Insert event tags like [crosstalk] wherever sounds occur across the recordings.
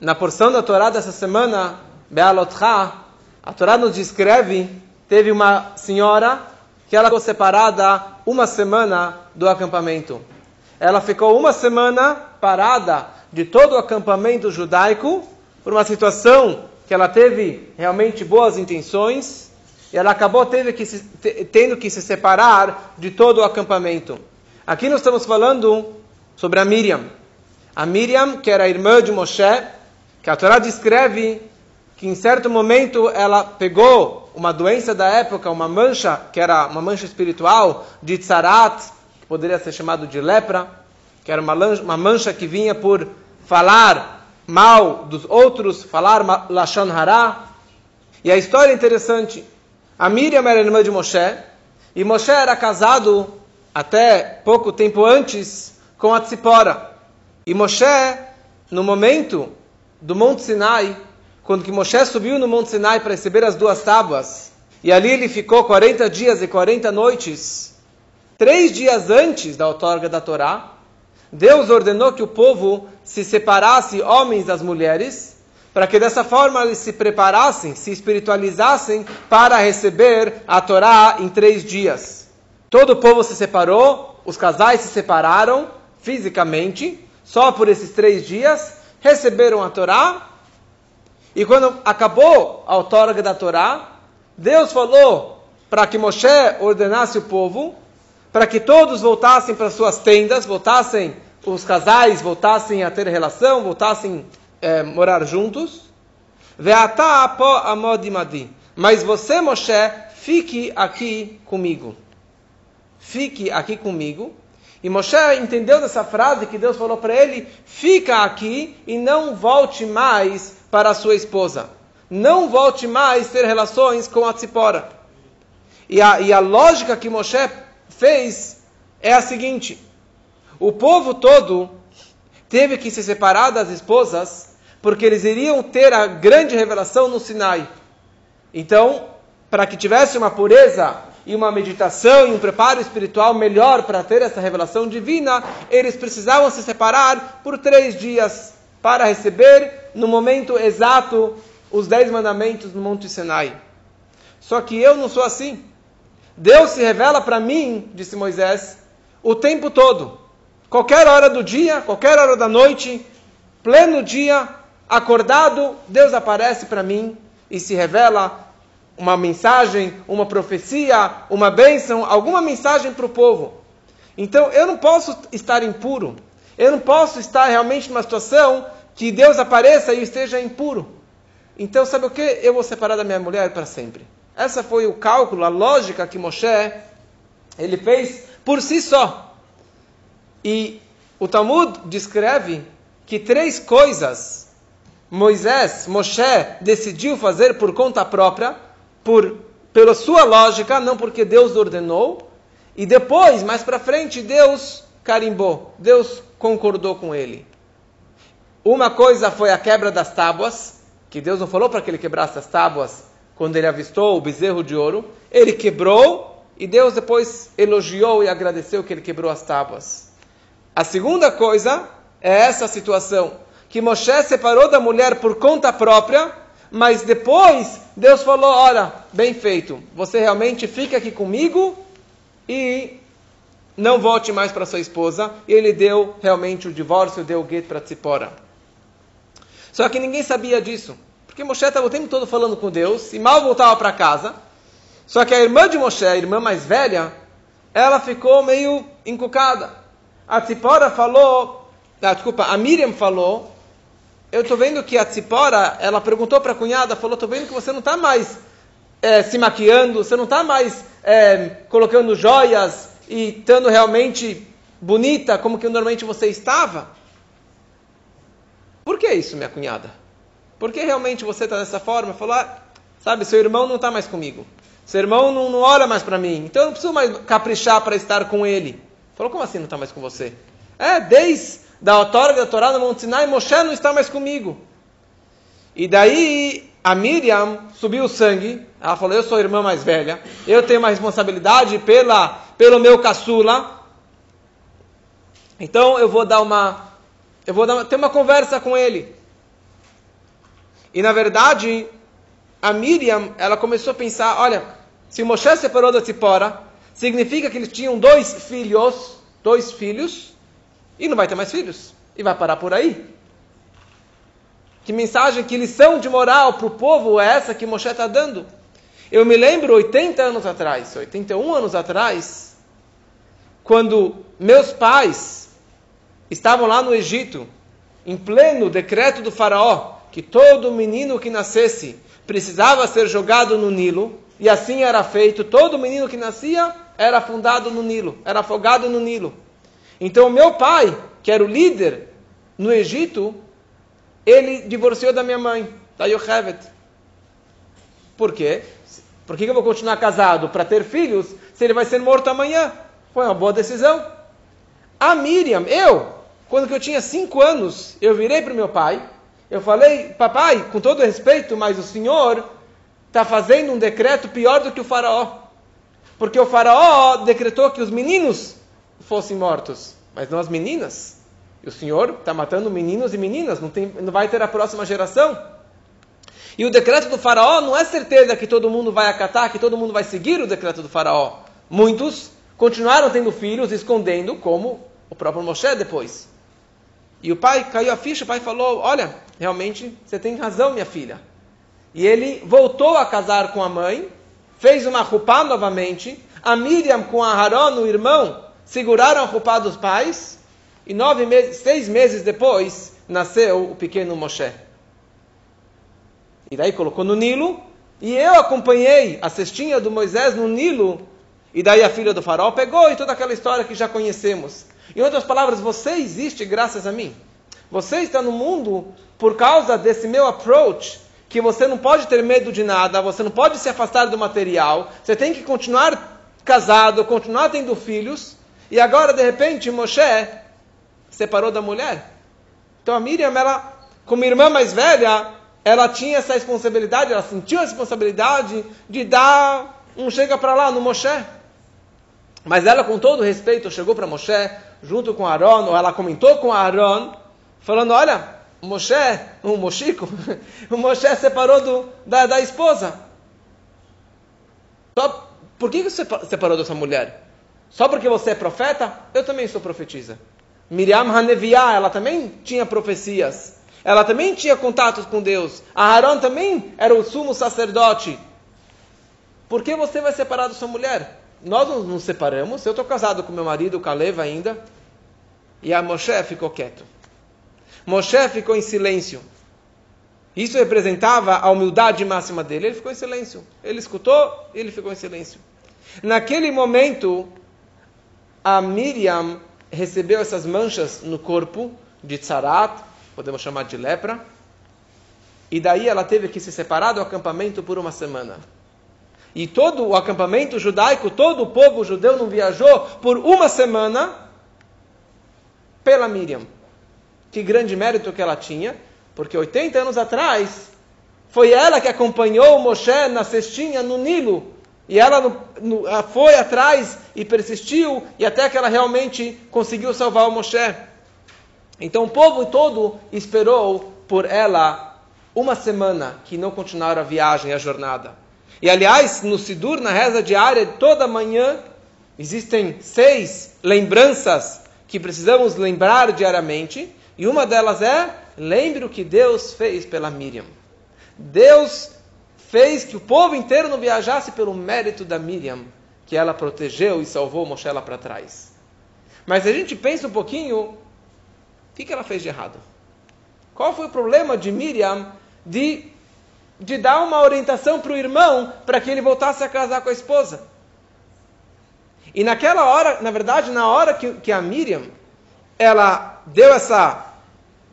na porção da Torá dessa semana, Bealotcha, a Torá nos descreve, teve uma senhora que ela ficou separada uma semana do acampamento. Ela ficou uma semana parada de todo o acampamento judaico por uma situação que ela teve realmente boas intenções e ela acabou tendo que se, tendo que se separar de todo o acampamento. Aqui nós estamos falando sobre a Miriam. A Miriam, que era irmã de Moshe, que a Torá descreve que em certo momento ela pegou uma doença da época, uma mancha, que era uma mancha espiritual, de tzarat, que poderia ser chamado de lepra, que era uma, mancha que vinha por falar mal dos outros, falar lashon hará. E a história é interessante. A Miriam era irmã de Moshe, e Moshe era casado até pouco tempo antes com a Tzipora. E Moshe, no momento do Monte Sinai, quando que Moshe subiu no Monte Sinai para receber as duas tábuas, e ali ele ficou 40 dias e 40 noites, três dias antes da outorga da Torá, Deus ordenou que o povo se separasse, homens das mulheres, para que dessa forma eles se preparassem, se espiritualizassem para receber a Torá em três dias. Todo o povo se separou, os casais se separaram fisicamente, só por esses três dias, receberam a Torá e quando acabou a outorga da Torá, Deus falou para que Moshe ordenasse o povo, para que todos voltassem para suas tendas, voltassem, os casais voltassem a ter relação, voltassem a é, morar juntos. Mas você, Moshe, fique aqui comigo. Fique aqui comigo. E Moshe entendeu dessa frase que Deus falou para ele: fica aqui e não volte mais para a sua esposa. Não volte mais ter relações com a Tzipora. E a, e a lógica que Moshe fez é a seguinte: o povo todo teve que se separar das esposas porque eles iriam ter a grande revelação no Sinai. Então, para que tivesse uma pureza e uma meditação e um preparo espiritual melhor para ter essa revelação divina, eles precisavam se separar por três dias para receber no momento exato os dez mandamentos no Monte Sinai. Só que eu não sou assim. Deus se revela para mim, disse Moisés, o tempo todo. Qualquer hora do dia, qualquer hora da noite, pleno dia, acordado, Deus aparece para mim e se revela uma mensagem, uma profecia, uma bênção, alguma mensagem para o povo. Então eu não posso estar impuro. Eu não posso estar realmente numa situação que Deus apareça e eu esteja impuro. Então, sabe o que? Eu vou separar da minha mulher para sempre. Essa foi o cálculo, a lógica que Moshe ele fez por si só. E o Talmud descreve que três coisas Moisés, Moshe, decidiu fazer por conta própria, por pela sua lógica, não porque Deus ordenou. E depois, mais para frente, Deus carimbou, Deus concordou com ele. Uma coisa foi a quebra das tábuas, que Deus não falou para que ele quebrasse as tábuas quando ele avistou o bezerro de ouro. Ele quebrou e Deus depois elogiou e agradeceu que ele quebrou as tábuas. A segunda coisa é essa situação, que Moshe separou da mulher por conta própria, mas depois Deus falou: Olha, bem feito, você realmente fica aqui comigo e não volte mais para sua esposa. E ele deu realmente o divórcio, deu o gueto para Tzipora. Só que ninguém sabia disso. Porque Moshe estava o tempo todo falando com Deus e mal voltava para casa. Só que a irmã de Moshe, a irmã mais velha, ela ficou meio encucada. A Tzipora falou, ah, desculpa, a Miriam falou, eu estou vendo que a Tzipora, ela perguntou para a cunhada, falou, estou vendo que você não está mais é, se maquiando, você não está mais é, colocando joias e estando realmente bonita como que normalmente você estava. Por que isso, minha cunhada? Por que realmente você está dessa forma? Falar, ah, sabe, seu irmão não está mais comigo. Seu irmão não, não olha mais para mim. Então eu não preciso mais caprichar para estar com ele. Falou, como assim não está mais com você? É, desde a autória da Torá no Monte Sinai, Moshe não está mais comigo. E daí a Miriam subiu o sangue. Ela falou, eu sou a irmã mais velha. Eu tenho uma responsabilidade pela, pelo meu caçula. Então eu vou dar uma eu vou dar, ter uma conversa com ele. E na verdade, a Miriam, ela começou a pensar, olha, se Moshe separou da Tzipora, significa que eles tinham dois filhos, dois filhos, e não vai ter mais filhos. E vai parar por aí. Que mensagem, que lição de moral para o povo é essa que Moshe está dando? Eu me lembro 80 anos atrás, 81 anos atrás, quando meus pais estavam lá no Egito, em pleno decreto do faraó, que todo menino que nascesse precisava ser jogado no Nilo, e assim era feito, todo menino que nascia era afundado no Nilo, era afogado no Nilo. Então meu pai, que era o líder no Egito, ele divorciou da minha mãe, da Yochevet. Por quê? Por que eu vou continuar casado para ter filhos se ele vai ser morto amanhã? Foi uma boa decisão. A Miriam, eu, quando eu tinha cinco anos, eu virei para o meu pai, eu falei, papai, com todo respeito, mas o senhor está fazendo um decreto pior do que o faraó. Porque o faraó decretou que os meninos fossem mortos, mas não as meninas. E o senhor está matando meninos e meninas, não, tem, não vai ter a próxima geração. E o decreto do faraó não é certeza que todo mundo vai acatar, que todo mundo vai seguir o decreto do faraó. Muitos continuaram tendo filhos, escondendo, como o próprio Moshe depois. E o pai caiu a ficha, o pai falou: Olha, realmente você tem razão, minha filha. E ele voltou a casar com a mãe, fez uma rupá novamente. A Miriam com a Haron, o irmão, seguraram a rupá dos pais. E nove meses, seis meses depois, nasceu o pequeno Moshe. E daí colocou no Nilo. E eu acompanhei a cestinha do Moisés no Nilo. E daí a filha do faraó pegou e toda aquela história que já conhecemos. Em outras palavras, você existe graças a mim. Você está no mundo por causa desse meu approach, que você não pode ter medo de nada, você não pode se afastar do material, você tem que continuar casado, continuar tendo filhos. E agora, de repente, Moshe separou da mulher. Então a Miriam, ela, como irmã mais velha, ela tinha essa responsabilidade, ela sentiu a responsabilidade de dar um chega para lá no Moshe. Mas ela, com todo respeito, chegou para Moshe, junto com Aaron, ou ela comentou com Aaron, falando: Olha, o Moshe, o Mochico, [laughs] o Moshe separou do, da, da esposa. Só, por que você separou dessa mulher? Só porque você é profeta? Eu também sou profetisa. Miriam Haneviah, ela também tinha profecias. Ela também tinha contatos com Deus. Aaron também era o sumo sacerdote. Por que você vai separar da sua mulher? Nós nos separamos. Eu estou casado com meu marido, Caleb, ainda. E a Moshe ficou quieto. Moshe ficou em silêncio. Isso representava a humildade máxima dele. Ele ficou em silêncio. Ele escutou e ele ficou em silêncio. Naquele momento, a Miriam recebeu essas manchas no corpo de tzarat, podemos chamar de lepra, e daí ela teve que se separar do acampamento por uma semana. E todo o acampamento judaico, todo o povo judeu não viajou por uma semana pela Miriam. Que grande mérito que ela tinha, porque 80 anos atrás foi ela que acompanhou Moshe na cestinha no Nilo. E ela no, no, foi atrás e persistiu, e até que ela realmente conseguiu salvar o Moshe. Então o povo todo esperou por ela uma semana que não continuaram a viagem, a jornada. E aliás, no Sidur, na reza diária, toda manhã, existem seis lembranças que precisamos lembrar diariamente. E uma delas é: lembre o que Deus fez pela Miriam. Deus fez que o povo inteiro não viajasse pelo mérito da Miriam, que ela protegeu e salvou Moshe lá para trás. Mas a gente pensa um pouquinho, o que ela fez de errado? Qual foi o problema de Miriam de de dar uma orientação para o irmão para que ele voltasse a casar com a esposa. E naquela hora, na verdade, na hora que, que a Miriam, ela deu essa,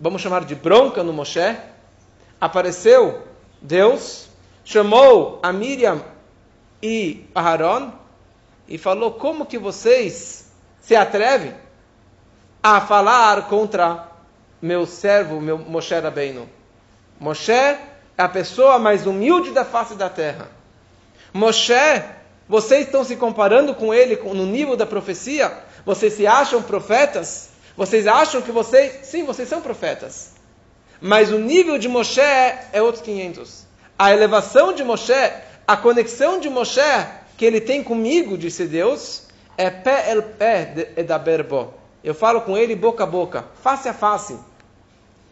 vamos chamar de bronca no Moshe, apareceu Deus, chamou a Miriam e a Aaron e falou: Como que vocês se atrevem a falar contra meu servo, meu Moshe Rabbeinu? Moshe é a pessoa mais humilde da face da terra. Moshe, vocês estão se comparando com ele no nível da profecia? Vocês se acham profetas? Vocês acham que vocês. Sim, vocês são profetas. Mas o nível de Moshe é outros 500. A elevação de Moshe, a conexão de Moshe que ele tem comigo, disse Deus, é pé el pé da berbo. Eu falo com ele boca a boca, face a face.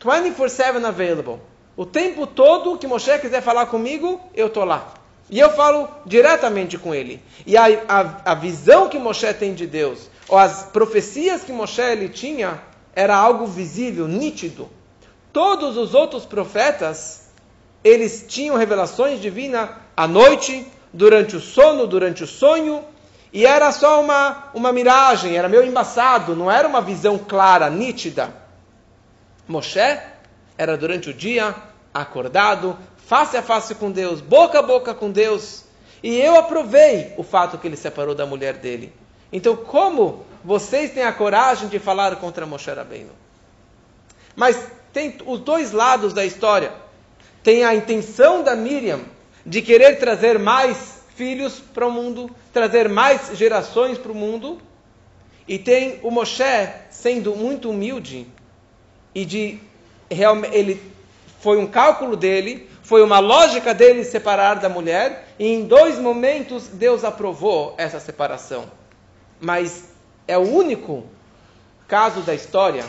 24/7 available. O tempo todo que Moshe quiser falar comigo, eu estou lá. E eu falo diretamente com ele. E a, a, a, visão que Moshe tem de Deus, ou as profecias que Moshe ele tinha, era algo visível, nítido. Todos os outros profetas, eles tinham revelações divinas à noite, durante o sono, durante o sonho, e era só uma, uma miragem, era meio embaçado, não era uma visão clara, nítida. Moshe era durante o dia, acordado, face a face com Deus, boca a boca com Deus. E eu aprovei o fato que ele separou da mulher dele. Então, como vocês têm a coragem de falar contra Moshe Rabbeinu? Mas tem os dois lados da história. Tem a intenção da Miriam de querer trazer mais filhos para o mundo, trazer mais gerações para o mundo. E tem o Moshe sendo muito humilde e de ele foi um cálculo dele, foi uma lógica dele separar da mulher, e em dois momentos Deus aprovou essa separação. Mas é o único caso da história,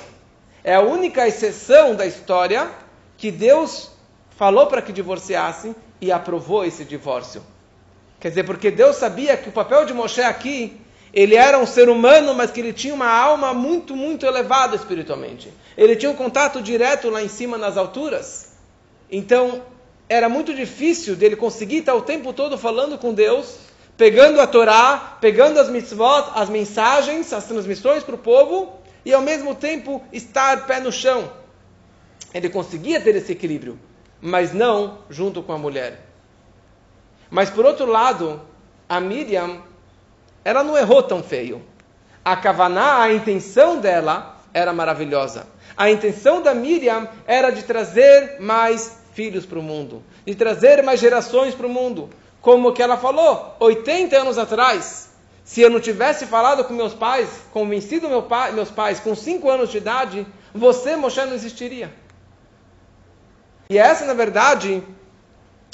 é a única exceção da história que Deus falou para que divorciassem e aprovou esse divórcio. Quer dizer, porque Deus sabia que o papel de Moshe aqui, ele era um ser humano, mas que ele tinha uma alma muito, muito elevada espiritualmente. Ele tinha um contato direto lá em cima nas alturas. Então, era muito difícil dele conseguir estar o tempo todo falando com Deus, pegando a Torá, pegando as mitzvot, as mensagens, as transmissões para o povo, e ao mesmo tempo estar pé no chão. Ele conseguia ter esse equilíbrio mas não junto com a mulher. Mas por outro lado, a Miriam, ela não errou tão feio. A Kavaná, a intenção dela era maravilhosa. A intenção da Miriam era de trazer mais filhos para o mundo, de trazer mais gerações para o mundo. Como que ela falou 80 anos atrás, se eu não tivesse falado com meus pais, convencido meu pai, meus pais com 5 anos de idade, você, Moshe, não existiria. E essa, na verdade,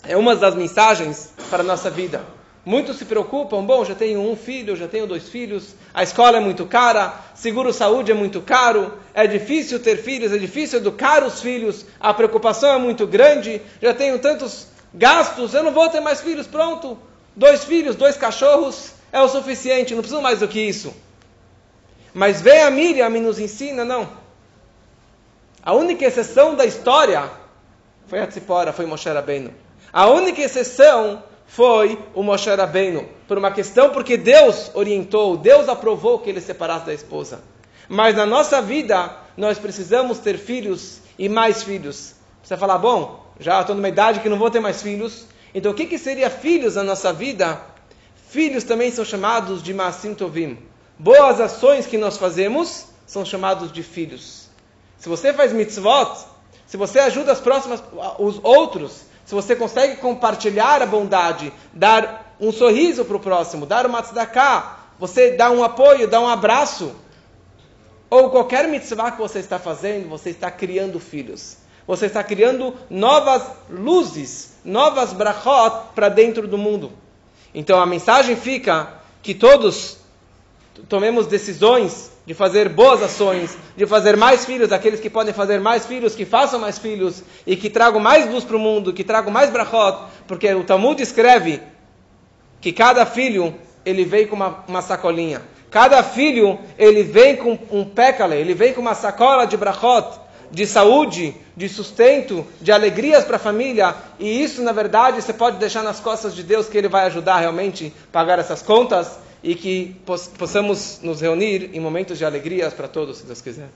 é uma das mensagens para a nossa vida. Muitos se preocupam, bom, já tenho um filho, já tenho dois filhos, a escola é muito cara, seguro-saúde é muito caro, é difícil ter filhos, é difícil educar os filhos, a preocupação é muito grande, já tenho tantos gastos, eu não vou ter mais filhos, pronto. Dois filhos, dois cachorros, é o suficiente, não preciso mais do que isso. Mas vem a Miriam e nos ensina, não. A única exceção da história foi a Tzipora, foi Moshe Rabbeinu. A única exceção foi o Moshe Rabbeinu, por uma questão porque Deus orientou, Deus aprovou que ele separasse da esposa. Mas na nossa vida, nós precisamos ter filhos e mais filhos. Você falar, bom, já estou numa idade que não vou ter mais filhos. Então, o que, que seria filhos na nossa vida? Filhos também são chamados de Maasim Tovim. Boas ações que nós fazemos são chamados de filhos. Se você faz mitzvot, se você ajuda as próximas, os outros, se você consegue compartilhar a bondade, dar um sorriso para o próximo, dar uma tzedakah, você dá um apoio, dá um abraço, ou qualquer mitzvah que você está fazendo, você está criando filhos. Você está criando novas luzes, novas brachot para dentro do mundo. Então a mensagem fica que todos tomemos decisões de fazer boas ações, de fazer mais filhos, aqueles que podem fazer mais filhos, que façam mais filhos e que tragam mais luz para o mundo, que tragam mais brachot, porque o Talmud escreve que cada filho ele vem com uma, uma sacolinha. Cada filho ele vem com um pécale, ele vem com uma sacola de brachot, de saúde, de sustento, de alegrias para a família. E isso, na verdade, você pode deixar nas costas de Deus que Ele vai ajudar realmente a pagar essas contas e que possamos nos reunir em momentos de alegrias para todos, se Deus quiser.